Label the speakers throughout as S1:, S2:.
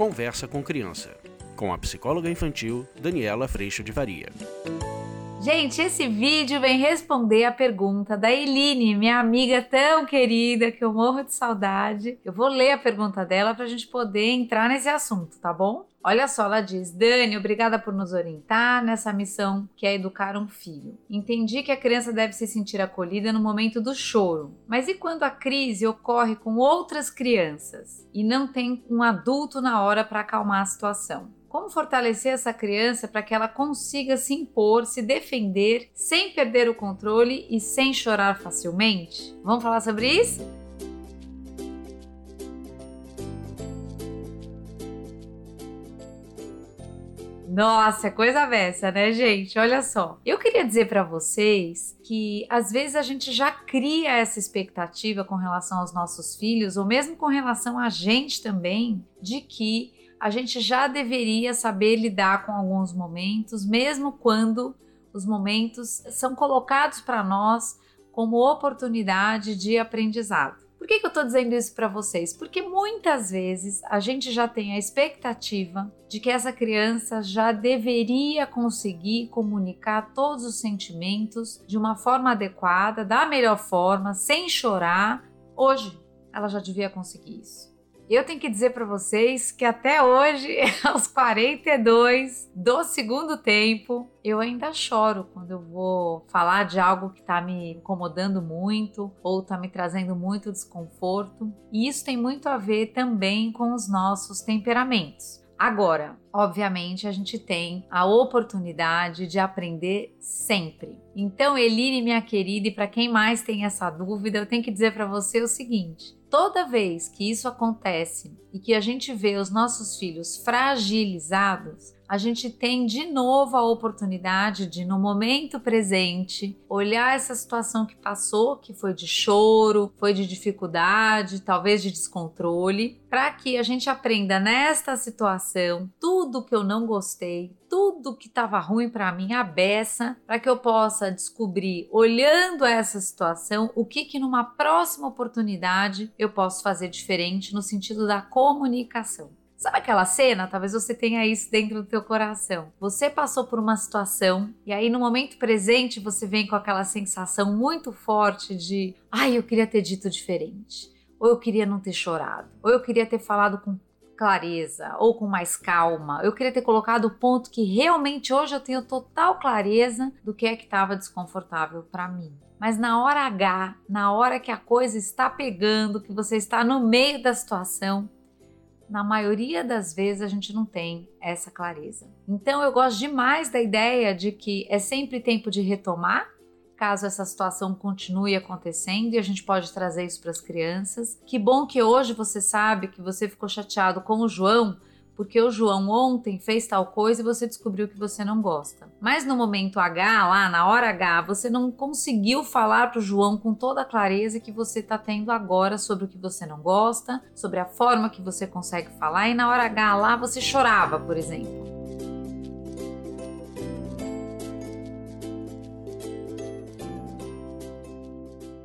S1: Conversa com Criança, com a psicóloga infantil Daniela Freixo de Varia.
S2: Gente, esse vídeo vem responder a pergunta da Eline, minha amiga tão querida que eu morro de saudade. Eu vou ler a pergunta dela para a gente poder entrar nesse assunto, tá bom? Olha só, ela diz: Dani, obrigada por nos orientar nessa missão que é educar um filho. Entendi que a criança deve se sentir acolhida no momento do choro, mas e quando a crise ocorre com outras crianças e não tem um adulto na hora para acalmar a situação? Como fortalecer essa criança para que ela consiga se impor, se defender, sem perder o controle e sem chorar facilmente? Vamos falar sobre isso? Nossa, é coisa dessa, né, gente? Olha só. Eu queria dizer para vocês que às vezes a gente já cria essa expectativa com relação aos nossos filhos, ou mesmo com relação a gente também, de que a gente já deveria saber lidar com alguns momentos, mesmo quando os momentos são colocados para nós como oportunidade de aprendizado. Por que, que eu estou dizendo isso para vocês? Porque muitas vezes a gente já tem a expectativa de que essa criança já deveria conseguir comunicar todos os sentimentos de uma forma adequada, da melhor forma, sem chorar. Hoje ela já devia conseguir isso. Eu tenho que dizer para vocês que até hoje, aos 42 do segundo tempo, eu ainda choro quando eu vou falar de algo que está me incomodando muito ou está me trazendo muito desconforto. E isso tem muito a ver também com os nossos temperamentos. Agora, obviamente, a gente tem a oportunidade de aprender sempre. Então, Eline, minha querida, e para quem mais tem essa dúvida, eu tenho que dizer para você o seguinte: toda vez que isso acontece e que a gente vê os nossos filhos fragilizados, a gente tem de novo a oportunidade de, no momento presente, olhar essa situação que passou, que foi de choro, foi de dificuldade, talvez de descontrole, para que a gente aprenda nesta situação tudo que eu não gostei, tudo que estava ruim para mim a beça, para que eu possa descobrir, olhando essa situação, o que que numa próxima oportunidade eu posso fazer diferente no sentido da comunicação. Sabe aquela cena? Talvez você tenha isso dentro do teu coração. Você passou por uma situação e aí no momento presente você vem com aquela sensação muito forte de, ai, eu queria ter dito diferente. Ou eu queria não ter chorado. Ou eu queria ter falado com clareza ou com mais calma. Eu queria ter colocado o ponto que realmente hoje eu tenho total clareza do que é que estava desconfortável para mim. Mas na hora H, na hora que a coisa está pegando, que você está no meio da situação, na maioria das vezes a gente não tem essa clareza. Então eu gosto demais da ideia de que é sempre tempo de retomar, caso essa situação continue acontecendo e a gente pode trazer isso para as crianças. Que bom que hoje você sabe que você ficou chateado com o João porque o João ontem fez tal coisa e você descobriu que você não gosta. Mas no momento H, lá na hora H, você não conseguiu falar para o João com toda a clareza que você está tendo agora sobre o que você não gosta, sobre a forma que você consegue falar, e na hora H lá você chorava, por exemplo.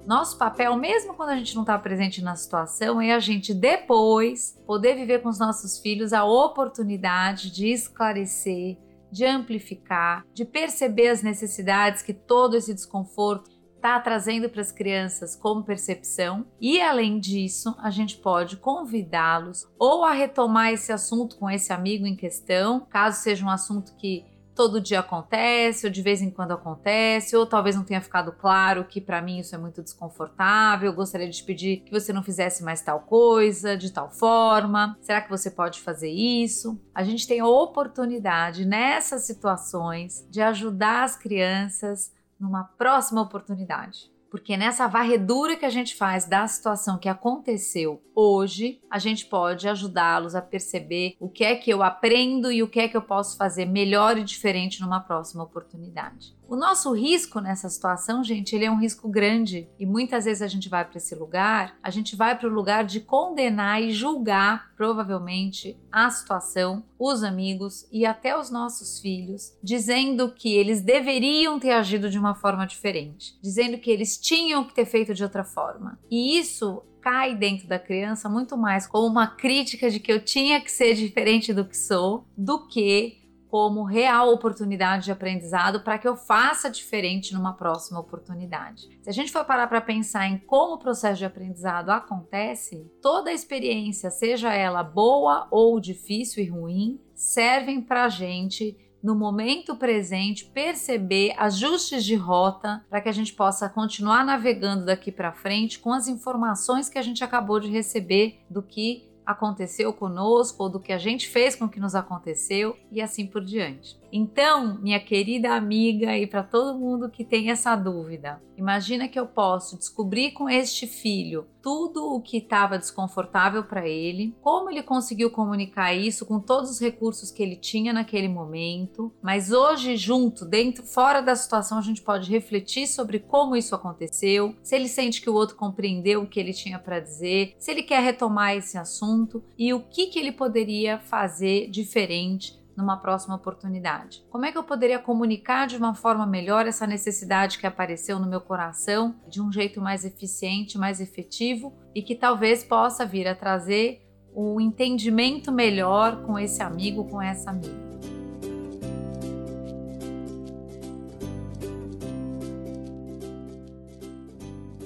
S2: Nosso papel, mesmo quando a gente não está presente na situação, é a gente depois poder viver com os nossos filhos a oportunidade de esclarecer, de amplificar, de perceber as necessidades que todo esse desconforto está trazendo para as crianças como percepção. E além disso, a gente pode convidá-los ou a retomar esse assunto com esse amigo em questão, caso seja um assunto que todo dia acontece, ou de vez em quando acontece, ou talvez não tenha ficado claro que para mim isso é muito desconfortável, eu gostaria de te pedir que você não fizesse mais tal coisa, de tal forma. Será que você pode fazer isso? A gente tem a oportunidade nessas situações de ajudar as crianças numa próxima oportunidade. Porque nessa varredura que a gente faz da situação que aconteceu hoje, a gente pode ajudá-los a perceber o que é que eu aprendo e o que é que eu posso fazer melhor e diferente numa próxima oportunidade. O nosso risco nessa situação, gente, ele é um risco grande e muitas vezes a gente vai para esse lugar, a gente vai para o lugar de condenar e julgar provavelmente a situação, os amigos e até os nossos filhos, dizendo que eles deveriam ter agido de uma forma diferente, dizendo que eles tinham que ter feito de outra forma. E isso cai dentro da criança muito mais como uma crítica de que eu tinha que ser diferente do que sou, do que como real oportunidade de aprendizado para que eu faça diferente numa próxima oportunidade. Se a gente for parar para pensar em como o processo de aprendizado acontece, toda experiência, seja ela boa ou difícil e ruim, servem para a gente no momento presente, perceber ajustes de rota para que a gente possa continuar navegando daqui para frente com as informações que a gente acabou de receber do que aconteceu conosco ou do que a gente fez com que nos aconteceu e assim por diante. Então, minha querida amiga e para todo mundo que tem essa dúvida, imagina que eu posso descobrir com este filho tudo o que estava desconfortável para ele, como ele conseguiu comunicar isso com todos os recursos que ele tinha naquele momento, mas hoje junto, dentro, fora da situação, a gente pode refletir sobre como isso aconteceu, se ele sente que o outro compreendeu o que ele tinha para dizer, se ele quer retomar esse assunto e o que que ele poderia fazer diferente numa próxima oportunidade? Como é que eu poderia comunicar de uma forma melhor essa necessidade que apareceu no meu coração de um jeito mais eficiente, mais efetivo e que talvez possa vir a trazer um entendimento melhor com esse amigo, com essa amiga?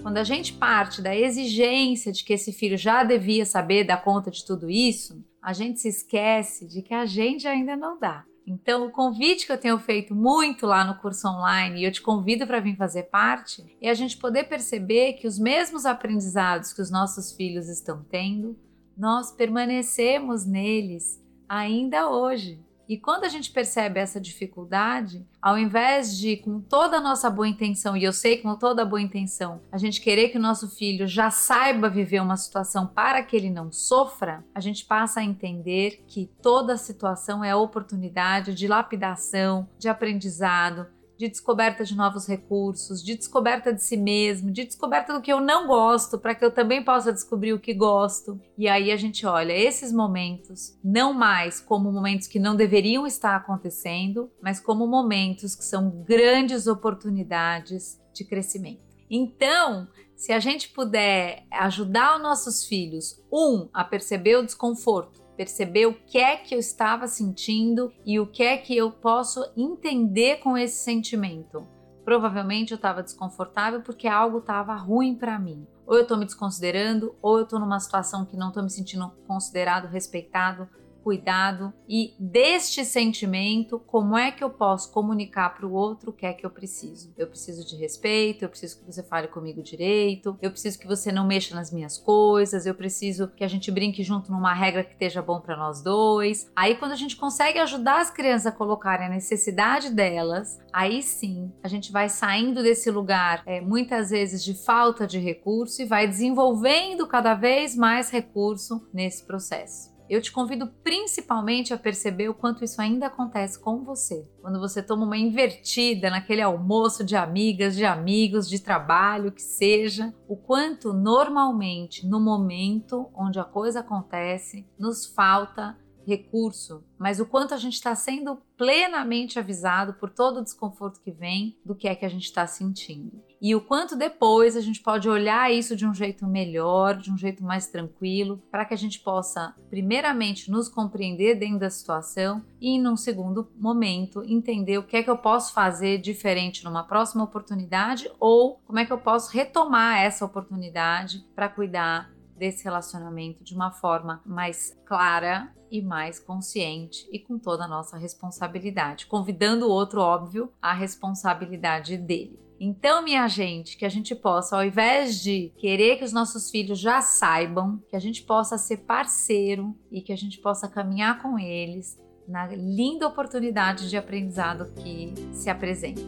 S2: Quando a gente parte da exigência de que esse filho já devia saber dar conta de tudo isso, a gente se esquece de que a gente ainda não dá. Então, o convite que eu tenho feito muito lá no curso online e eu te convido para vir fazer parte é a gente poder perceber que os mesmos aprendizados que os nossos filhos estão tendo, nós permanecemos neles ainda hoje. E quando a gente percebe essa dificuldade, ao invés de, com toda a nossa boa intenção, e eu sei que com toda a boa intenção, a gente querer que o nosso filho já saiba viver uma situação para que ele não sofra, a gente passa a entender que toda situação é oportunidade de lapidação, de aprendizado, de descoberta de novos recursos, de descoberta de si mesmo, de descoberta do que eu não gosto, para que eu também possa descobrir o que gosto. E aí a gente olha esses momentos não mais como momentos que não deveriam estar acontecendo, mas como momentos que são grandes oportunidades de crescimento. Então, se a gente puder ajudar os nossos filhos, um, a perceber o desconforto, perceber o que é que eu estava sentindo e o que é que eu posso entender com esse sentimento. Provavelmente eu estava desconfortável porque algo estava ruim para mim. Ou eu estou me desconsiderando, ou eu estou numa situação que não estou me sentindo considerado, respeitado, cuidado e deste sentimento, como é que eu posso comunicar para o outro o que é que eu preciso? Eu preciso de respeito, eu preciso que você fale comigo direito, eu preciso que você não mexa nas minhas coisas, eu preciso que a gente brinque junto numa regra que esteja bom para nós dois. Aí quando a gente consegue ajudar as crianças a colocarem a necessidade delas, aí sim a gente vai saindo desse lugar é, muitas vezes de falta de recurso e vai desenvolvendo cada vez mais recurso nesse processo. Eu te convido principalmente a perceber o quanto isso ainda acontece com você. Quando você toma uma invertida naquele almoço de amigas, de amigos, de trabalho, que seja, o quanto normalmente, no momento onde a coisa acontece, nos falta recurso, mas o quanto a gente está sendo plenamente avisado por todo o desconforto que vem do que é que a gente está sentindo. E o quanto depois a gente pode olhar isso de um jeito melhor, de um jeito mais tranquilo, para que a gente possa, primeiramente, nos compreender dentro da situação e, num segundo momento, entender o que é que eu posso fazer diferente numa próxima oportunidade ou como é que eu posso retomar essa oportunidade para cuidar desse relacionamento de uma forma mais clara e mais consciente e com toda a nossa responsabilidade, convidando o outro, óbvio, à responsabilidade dele. Então, minha gente, que a gente possa, ao invés de querer que os nossos filhos já saibam, que a gente possa ser parceiro e que a gente possa caminhar com eles na linda oportunidade de aprendizado que se apresenta.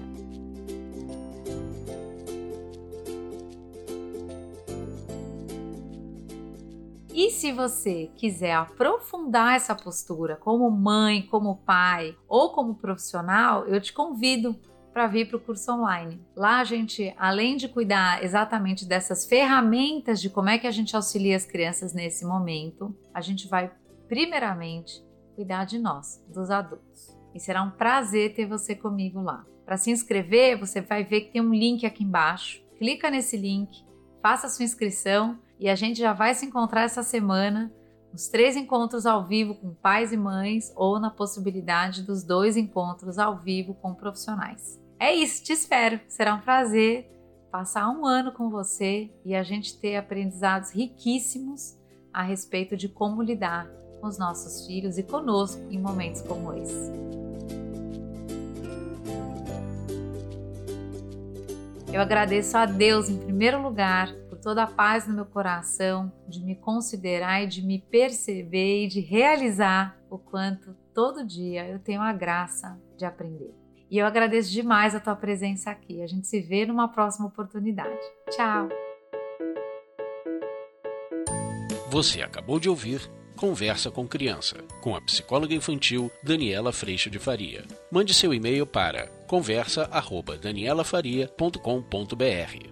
S2: E se você quiser aprofundar essa postura como mãe, como pai ou como profissional, eu te convido para vir para o curso online. Lá a gente, além de cuidar exatamente dessas ferramentas de como é que a gente auxilia as crianças nesse momento, a gente vai primeiramente cuidar de nós, dos adultos. E será um prazer ter você comigo lá. Para se inscrever, você vai ver que tem um link aqui embaixo. Clica nesse link, faça sua inscrição e a gente já vai se encontrar essa semana nos três encontros ao vivo com pais e mães ou na possibilidade dos dois encontros ao vivo com profissionais. É isso, te espero. Será um prazer passar um ano com você e a gente ter aprendizados riquíssimos a respeito de como lidar com os nossos filhos e conosco em momentos como esse. Eu agradeço a Deus em primeiro lugar toda a paz no meu coração, de me considerar e de me perceber e de realizar o quanto todo dia eu tenho a graça de aprender. E eu agradeço demais a tua presença aqui. A gente se vê numa próxima oportunidade. Tchau!
S1: Você acabou de ouvir Conversa com Criança, com a psicóloga infantil Daniela Freixo de Faria. Mande seu e-mail para conversa@danielafaria.com.br.